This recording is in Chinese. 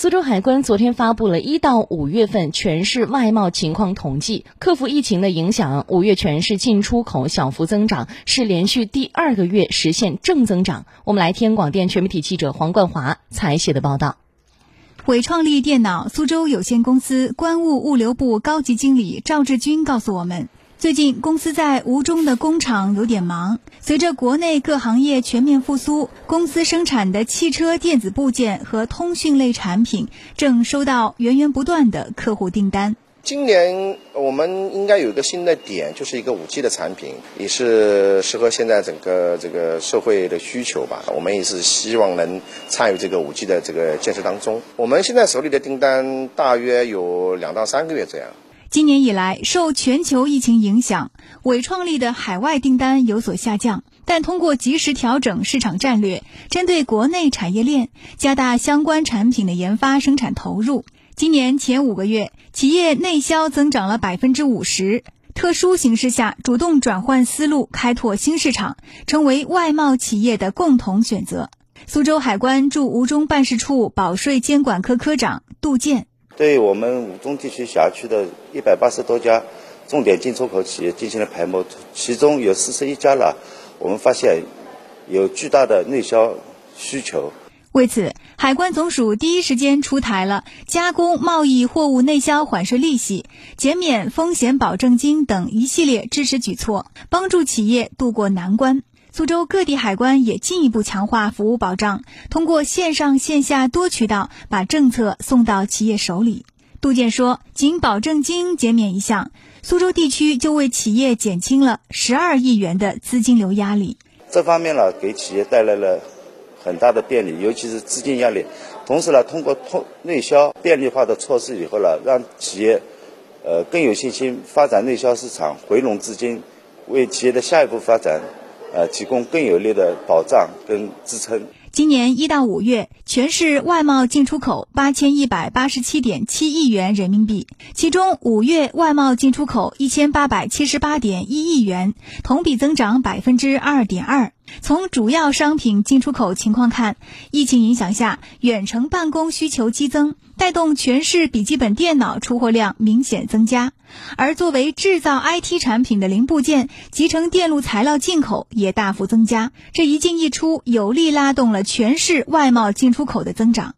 苏州海关昨天发布了一到五月份全市外贸情况统计，克服疫情的影响，五月全市进出口小幅增长，是连续第二个月实现正增长。我们来听广电全媒体记者黄冠华采写的报道。伟创力电脑苏州有限公司关务物流部高级经理赵志军告诉我们。最近，公司在吴中的工厂有点忙。随着国内各行业全面复苏，公司生产的汽车电子部件和通讯类产品正收到源源不断的客户订单。今年我们应该有一个新的点，就是一个五 G 的产品，也是适合现在整个这个社会的需求吧。我们也是希望能参与这个五 G 的这个建设当中。我们现在手里的订单大约有两到三个月这样。今年以来，受全球疫情影响，伟创力的海外订单有所下降。但通过及时调整市场战略，针对国内产业链，加大相关产品的研发生产投入。今年前五个月，企业内销增长了百分之五十。特殊形势下，主动转换思路，开拓新市场，成为外贸企业的共同选择。苏州海关驻吴中办事处保税监管科科长杜建。对我们五中地区辖区的一百八十多家重点进出口企业进行了排摸，其中有四十一家了，我们发现有巨大的内销需求。为此，海关总署第一时间出台了加工贸易货物内销缓税利息、减免风险保证金等一系列支持举措，帮助企业渡过难关。苏州各地海关也进一步强化服务保障，通过线上线下多渠道把政策送到企业手里。杜建说，仅保证金减免一项，苏州地区就为企业减轻了十二亿元的资金流压力。这方面呢，给企业带来了很大的便利，尤其是资金压力。同时呢，通过通内销便利化的措施以后呢，让企业呃更有信心发展内销市场，回笼资金，为企业的下一步发展。呃，提供更有力的保障跟支撑。今年一到五月，全市外贸进出口八千一百八十七点七亿元人民币，其中五月外贸进出口一千八百七十八点一亿元，同比增长百分之二点二。从主要商品进出口情况看，疫情影响下，远程办公需求激增，带动全市笔记本电脑出货量明显增加。而作为制造 IT 产品的零部件、集成电路材料进口也大幅增加。这一进一出，有力拉动了全市外贸进出口的增长。